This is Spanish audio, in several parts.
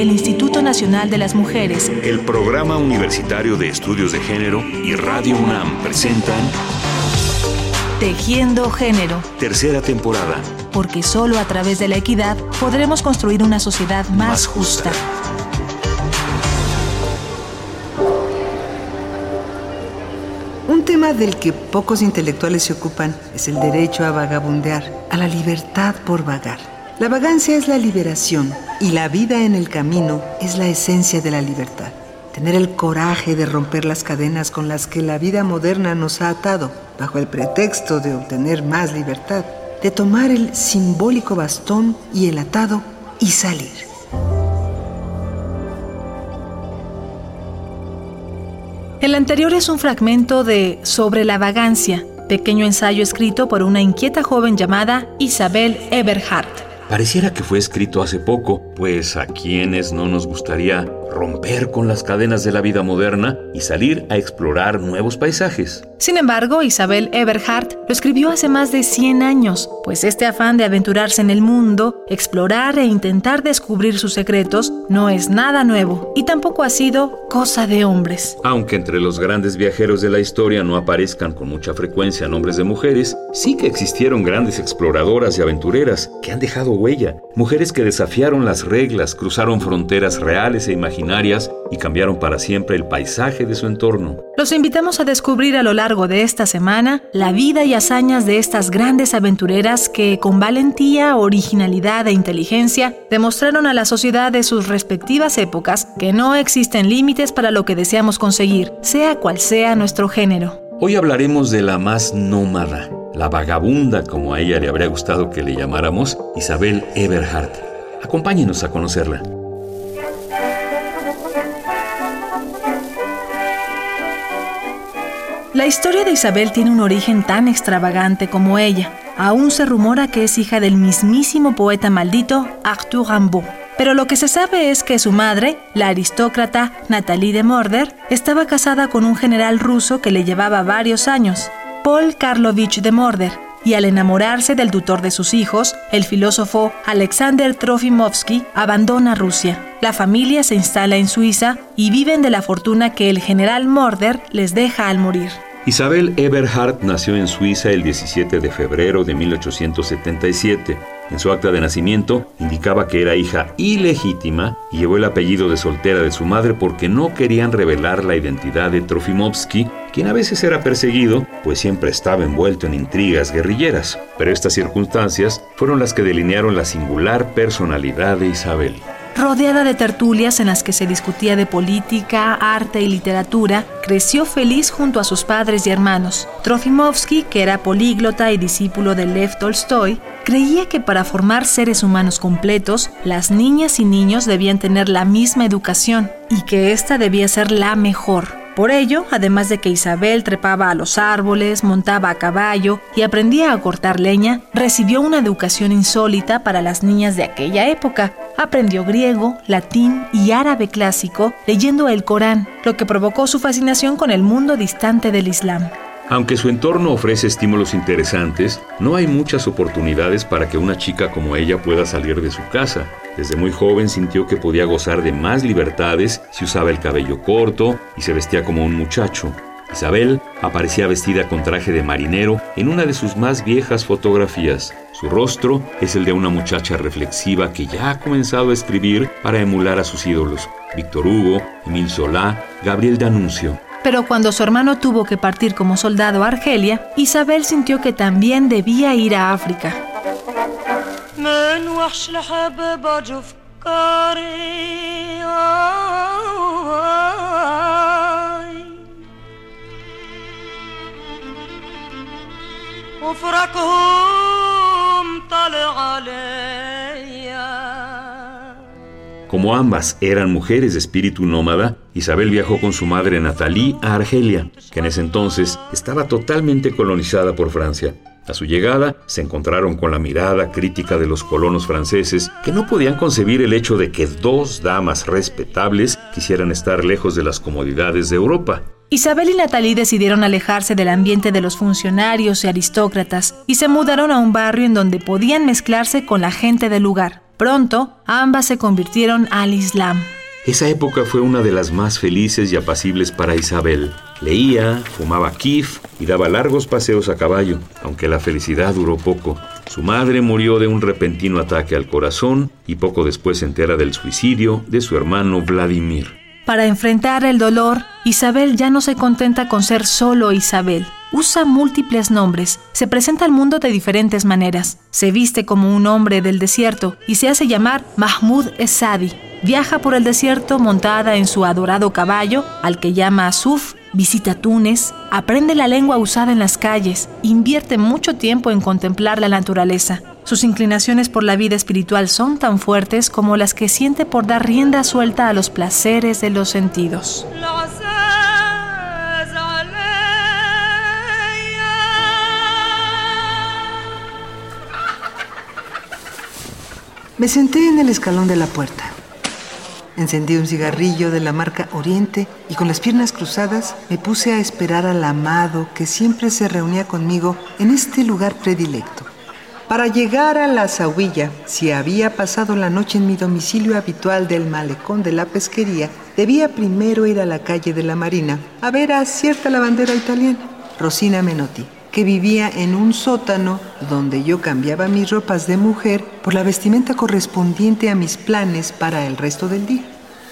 el Instituto Nacional de las Mujeres, el Programa Universitario de Estudios de Género y Radio UNAM presentan Tejiendo Género. Tercera temporada. Porque solo a través de la equidad podremos construir una sociedad más, justa. Un tema del que pocos intelectuales se ocupan es el derecho a vagabundear, a la libertad por vagar. La vagancia es la liberación y la vida en el camino es la esencia de la libertad. Tener el coraje de romper las cadenas con las que la vida moderna nos ha atado, bajo el pretexto de obtener más libertad, de tomar el simbólico bastón y el atado y salir. El anterior es un fragmento de Sobre la vagancia, pequeño ensayo escrito por una inquieta joven llamada Isabel Eberhardt. Pareciera que fue escrito hace poco, pues a quienes no nos gustaría romper con las cadenas de la vida moderna y salir a explorar nuevos paisajes. Sin embargo, Isabel Eberhardt lo escribió hace más de 100 años, pues este afán de aventurarse en el mundo, explorar e intentar descubrir sus secretos no es nada nuevo y tampoco ha sido cosa de hombres. Aunque entre los grandes viajeros de la historia no aparezcan con mucha frecuencia nombres de mujeres, sí que existieron grandes exploradoras y aventureras que han dejado huella, mujeres que desafiaron las reglas, cruzaron fronteras reales e imaginarias y cambiaron para siempre el paisaje de su entorno. Los invitamos a descubrir a lo largo de esta semana la vida y hazañas de estas grandes aventureras que con valentía, originalidad e inteligencia demostraron a la sociedad de sus respectivas épocas que no existen límites para lo que deseamos conseguir, sea cual sea nuestro género. Hoy hablaremos de la más nómada, la vagabunda como a ella le habría gustado que le llamáramos, Isabel Eberhardt. Acompáñenos a conocerla. La historia de Isabel tiene un origen tan extravagante como ella. Aún se rumora que es hija del mismísimo poeta maldito Arthur Rimbaud. Pero lo que se sabe es que su madre, la aristócrata Natalie de Morder, estaba casada con un general ruso que le llevaba varios años, Paul Karlovich de Morder, y al enamorarse del tutor de sus hijos, el filósofo Alexander Trofimovsky abandona Rusia. La familia se instala en Suiza y viven de la fortuna que el general Morder les deja al morir. Isabel Eberhardt nació en Suiza el 17 de febrero de 1877. En su acta de nacimiento indicaba que era hija ilegítima y llevó el apellido de soltera de su madre porque no querían revelar la identidad de Trofimovsky, quien a veces era perseguido, pues siempre estaba envuelto en intrigas guerrilleras. Pero estas circunstancias fueron las que delinearon la singular personalidad de Isabel. Rodeada de tertulias en las que se discutía de política, arte y literatura, creció feliz junto a sus padres y hermanos. Trofimovsky, que era políglota y discípulo de Lev Tolstoy, creía que para formar seres humanos completos, las niñas y niños debían tener la misma educación y que ésta debía ser la mejor. Por ello, además de que Isabel trepaba a los árboles, montaba a caballo y aprendía a cortar leña, recibió una educación insólita para las niñas de aquella época. Aprendió griego, latín y árabe clásico leyendo el Corán, lo que provocó su fascinación con el mundo distante del Islam. Aunque su entorno ofrece estímulos interesantes, no hay muchas oportunidades para que una chica como ella pueda salir de su casa. Desde muy joven sintió que podía gozar de más libertades si usaba el cabello corto y se vestía como un muchacho. Isabel aparecía vestida con traje de marinero en una de sus más viejas fotografías. Su rostro es el de una muchacha reflexiva que ya ha comenzado a escribir para emular a sus ídolos, Víctor Hugo, Emil Solá, Gabriel D'Annunzio. Pero cuando su hermano tuvo que partir como soldado a Argelia, Isabel sintió que también debía ir a África. Como ambas eran mujeres de espíritu nómada, Isabel viajó con su madre Natalie a Argelia, que en ese entonces estaba totalmente colonizada por Francia. A su llegada, se encontraron con la mirada crítica de los colonos franceses, que no podían concebir el hecho de que dos damas respetables quisieran estar lejos de las comodidades de Europa. Isabel y Natalie decidieron alejarse del ambiente de los funcionarios y aristócratas y se mudaron a un barrio en donde podían mezclarse con la gente del lugar. Pronto, ambas se convirtieron al Islam. Esa época fue una de las más felices y apacibles para Isabel. Leía, fumaba kif y daba largos paseos a caballo, aunque la felicidad duró poco. Su madre murió de un repentino ataque al corazón y poco después se entera del suicidio de su hermano Vladimir. Para enfrentar el dolor, Isabel ya no se contenta con ser solo Isabel. Usa múltiples nombres, se presenta al mundo de diferentes maneras, se viste como un hombre del desierto y se hace llamar Mahmoud Esadi. Viaja por el desierto montada en su adorado caballo, al que llama Asuf, visita Túnez, aprende la lengua usada en las calles, invierte mucho tiempo en contemplar la naturaleza. Sus inclinaciones por la vida espiritual son tan fuertes como las que siente por dar rienda suelta a los placeres de los sentidos. Me senté en el escalón de la puerta. Encendí un cigarrillo de la marca Oriente y con las piernas cruzadas me puse a esperar al amado que siempre se reunía conmigo en este lugar predilecto. Para llegar a la Zahuilla, si había pasado la noche en mi domicilio habitual del malecón de la pesquería, debía primero ir a la calle de la Marina a ver a cierta lavandera italiana, Rosina Menotti, que vivía en un sótano donde yo cambiaba mis ropas de mujer por la vestimenta correspondiente a mis planes para el resto del día.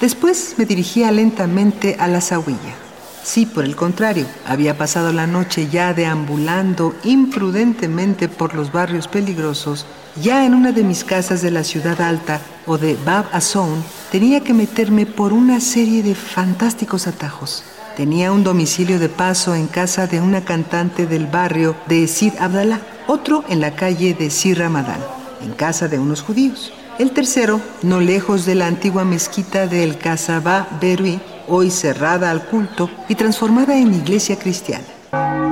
Después me dirigía lentamente a la Zahuilla si por el contrario había pasado la noche ya deambulando imprudentemente por los barrios peligrosos, ya en una de mis casas de la ciudad alta o de Bab Azon, tenía que meterme por una serie de fantásticos atajos. Tenía un domicilio de paso en casa de una cantante del barrio de Sir Abdallah, otro en la calle de Sir Ramadán, en casa de unos judíos. El tercero, no lejos de la antigua mezquita del Casabah Berui, hoy cerrada al culto y transformada en iglesia cristiana.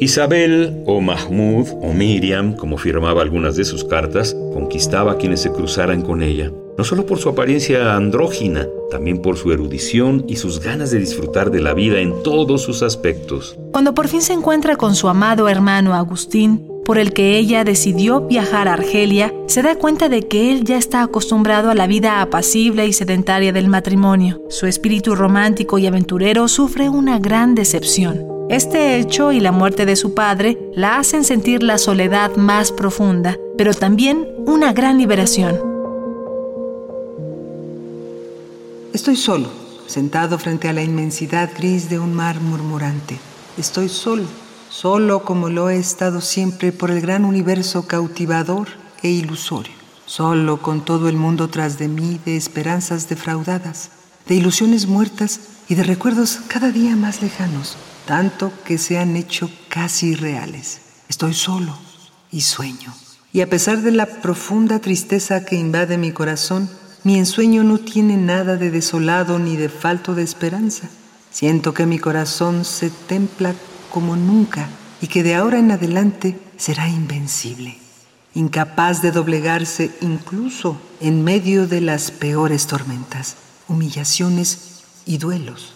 Isabel, o Mahmud, o Miriam, como firmaba algunas de sus cartas, conquistaba a quienes se cruzaran con ella, no solo por su apariencia andrógina, también por su erudición y sus ganas de disfrutar de la vida en todos sus aspectos. Cuando por fin se encuentra con su amado hermano Agustín, por el que ella decidió viajar a Argelia, se da cuenta de que él ya está acostumbrado a la vida apacible y sedentaria del matrimonio. Su espíritu romántico y aventurero sufre una gran decepción. Este hecho y la muerte de su padre la hacen sentir la soledad más profunda, pero también una gran liberación. Estoy solo, sentado frente a la inmensidad gris de un mar murmurante. Estoy solo solo como lo he estado siempre por el gran universo cautivador e ilusorio, solo con todo el mundo tras de mí de esperanzas defraudadas, de ilusiones muertas y de recuerdos cada día más lejanos, tanto que se han hecho casi reales. Estoy solo y sueño. Y a pesar de la profunda tristeza que invade mi corazón, mi ensueño no tiene nada de desolado ni de falto de esperanza. Siento que mi corazón se templa como nunca y que de ahora en adelante será invencible, incapaz de doblegarse incluso en medio de las peores tormentas, humillaciones y duelos.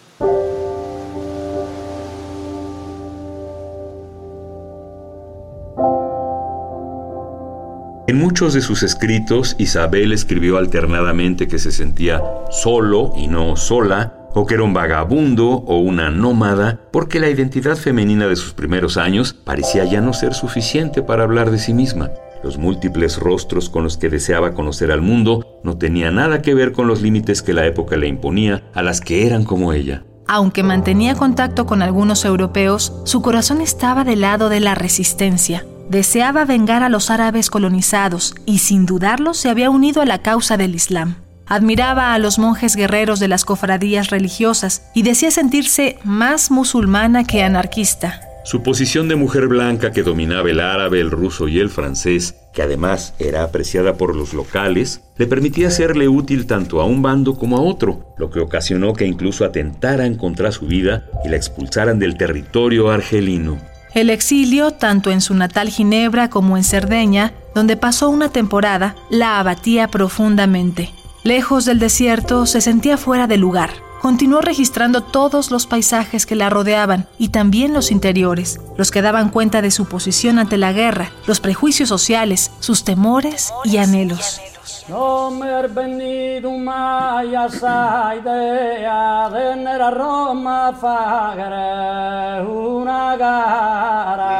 En muchos de sus escritos, Isabel escribió alternadamente que se sentía solo y no sola, o que era un vagabundo o una nómada, porque la identidad femenina de sus primeros años parecía ya no ser suficiente para hablar de sí misma. Los múltiples rostros con los que deseaba conocer al mundo no tenían nada que ver con los límites que la época le imponía a las que eran como ella. Aunque mantenía contacto con algunos europeos, su corazón estaba del lado de la resistencia. Deseaba vengar a los árabes colonizados y sin dudarlo se había unido a la causa del Islam. Admiraba a los monjes guerreros de las cofradías religiosas y decía sentirse más musulmana que anarquista. Su posición de mujer blanca que dominaba el árabe, el ruso y el francés, que además era apreciada por los locales, le permitía serle útil tanto a un bando como a otro, lo que ocasionó que incluso atentaran contra su vida y la expulsaran del territorio argelino. El exilio, tanto en su natal Ginebra como en Cerdeña, donde pasó una temporada, la abatía profundamente. Lejos del desierto, se sentía fuera de lugar. continuó registrando todos los paisajes que la rodeaban y también los interiores, los que daban cuenta de su posición ante la guerra, los prejuicios sociales, sus temores y anhelos. No me he venido más esa idea de a Roma fagre una gara.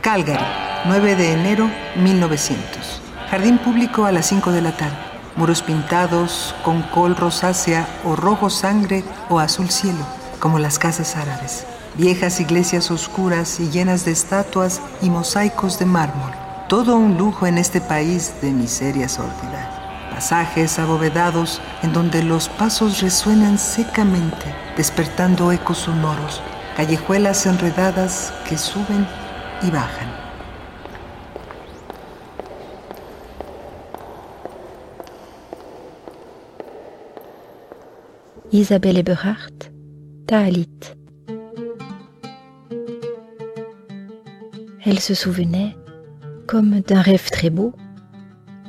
Calgary, 9 de enero 1900. Jardín público a las 5 de la tarde muros pintados con col rosácea o rojo sangre o azul cielo, como las casas árabes, viejas iglesias oscuras y llenas de estatuas y mosaicos de mármol, todo un lujo en este país de miseria sórdida. Pasajes abovedados en donde los pasos resuenan secamente, despertando ecos sonoros, callejuelas enredadas que suben y bajan. Isabelle Eberhardt, Taalit. Elle se souvenait, comme d'un rêve très beau,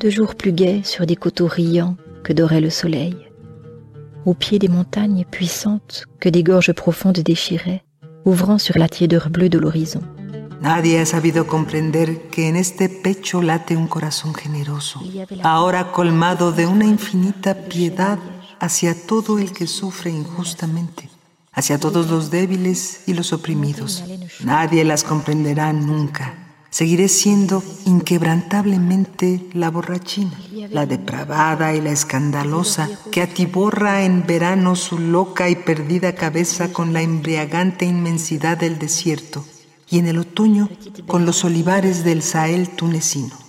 de jours plus gais sur des coteaux riants que dorait le soleil, au pied des montagnes puissantes que des gorges profondes déchiraient, ouvrant sur la tiédeur bleue de l'horizon. Nadie ha sabido comprender que en este pecho late un corazón generoso, ahora colmado de una infinita piedad hacia todo el que sufre injustamente, hacia todos los débiles y los oprimidos. Nadie las comprenderá nunca. Seguiré siendo inquebrantablemente la borrachina, la depravada y la escandalosa, que atiborra en verano su loca y perdida cabeza con la embriagante inmensidad del desierto, y en el otoño con los olivares del Sahel tunecino.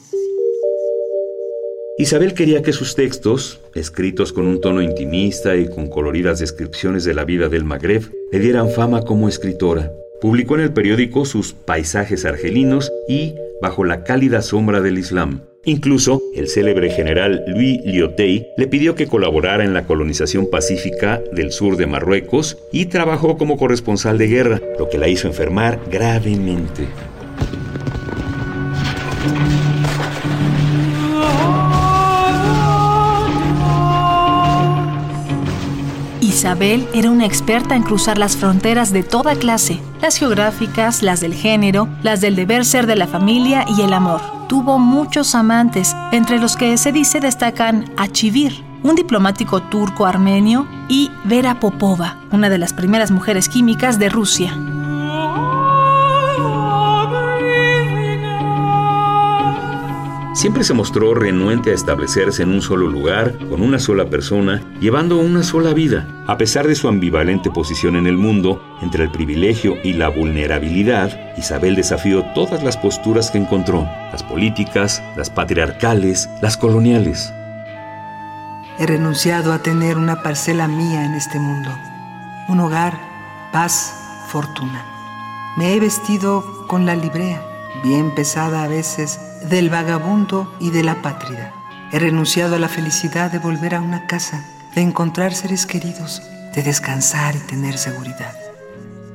Isabel quería que sus textos, escritos con un tono intimista y con coloridas descripciones de la vida del Magreb, le dieran fama como escritora. Publicó en el periódico sus paisajes argelinos y Bajo la cálida sombra del Islam. Incluso el célebre general Louis Lyotet le pidió que colaborara en la colonización pacífica del sur de Marruecos y trabajó como corresponsal de guerra, lo que la hizo enfermar gravemente. Isabel era una experta en cruzar las fronteras de toda clase, las geográficas, las del género, las del deber ser de la familia y el amor. Tuvo muchos amantes, entre los que se dice destacan Achivir, un diplomático turco armenio, y Vera Popova, una de las primeras mujeres químicas de Rusia. Siempre se mostró renuente a establecerse en un solo lugar, con una sola persona, llevando una sola vida. A pesar de su ambivalente posición en el mundo, entre el privilegio y la vulnerabilidad, Isabel desafió todas las posturas que encontró, las políticas, las patriarcales, las coloniales. He renunciado a tener una parcela mía en este mundo, un hogar, paz, fortuna. Me he vestido con la librea, bien pesada a veces, del vagabundo y de la patria. He renunciado a la felicidad de volver a una casa, de encontrar seres queridos, de descansar y tener seguridad.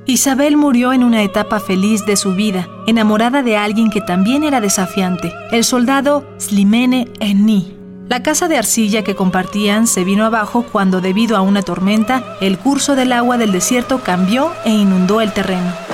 Isabel murió en una etapa feliz de su vida, enamorada de alguien que también era desafiante, el soldado Slimene Enni. La casa de arcilla que compartían se vino abajo cuando debido a una tormenta el curso del agua del desierto cambió e inundó el terreno.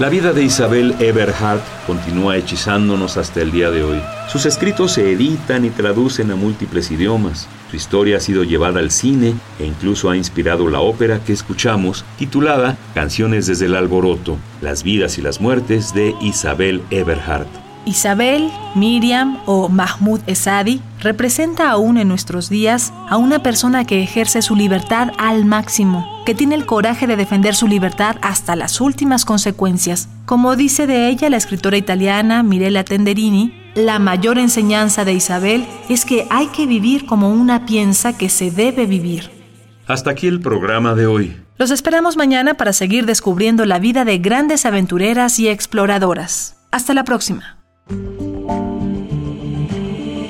La vida de Isabel Eberhardt continúa hechizándonos hasta el día de hoy. Sus escritos se editan y traducen a múltiples idiomas. Su historia ha sido llevada al cine e incluso ha inspirado la ópera que escuchamos, titulada Canciones desde el Alboroto, las vidas y las muertes de Isabel Eberhardt. Isabel, Miriam o Mahmoud Esadi representa aún en nuestros días a una persona que ejerce su libertad al máximo, que tiene el coraje de defender su libertad hasta las últimas consecuencias. Como dice de ella la escritora italiana Mirella Tenderini, la mayor enseñanza de Isabel es que hay que vivir como una piensa que se debe vivir. Hasta aquí el programa de hoy. Los esperamos mañana para seguir descubriendo la vida de grandes aventureras y exploradoras. Hasta la próxima.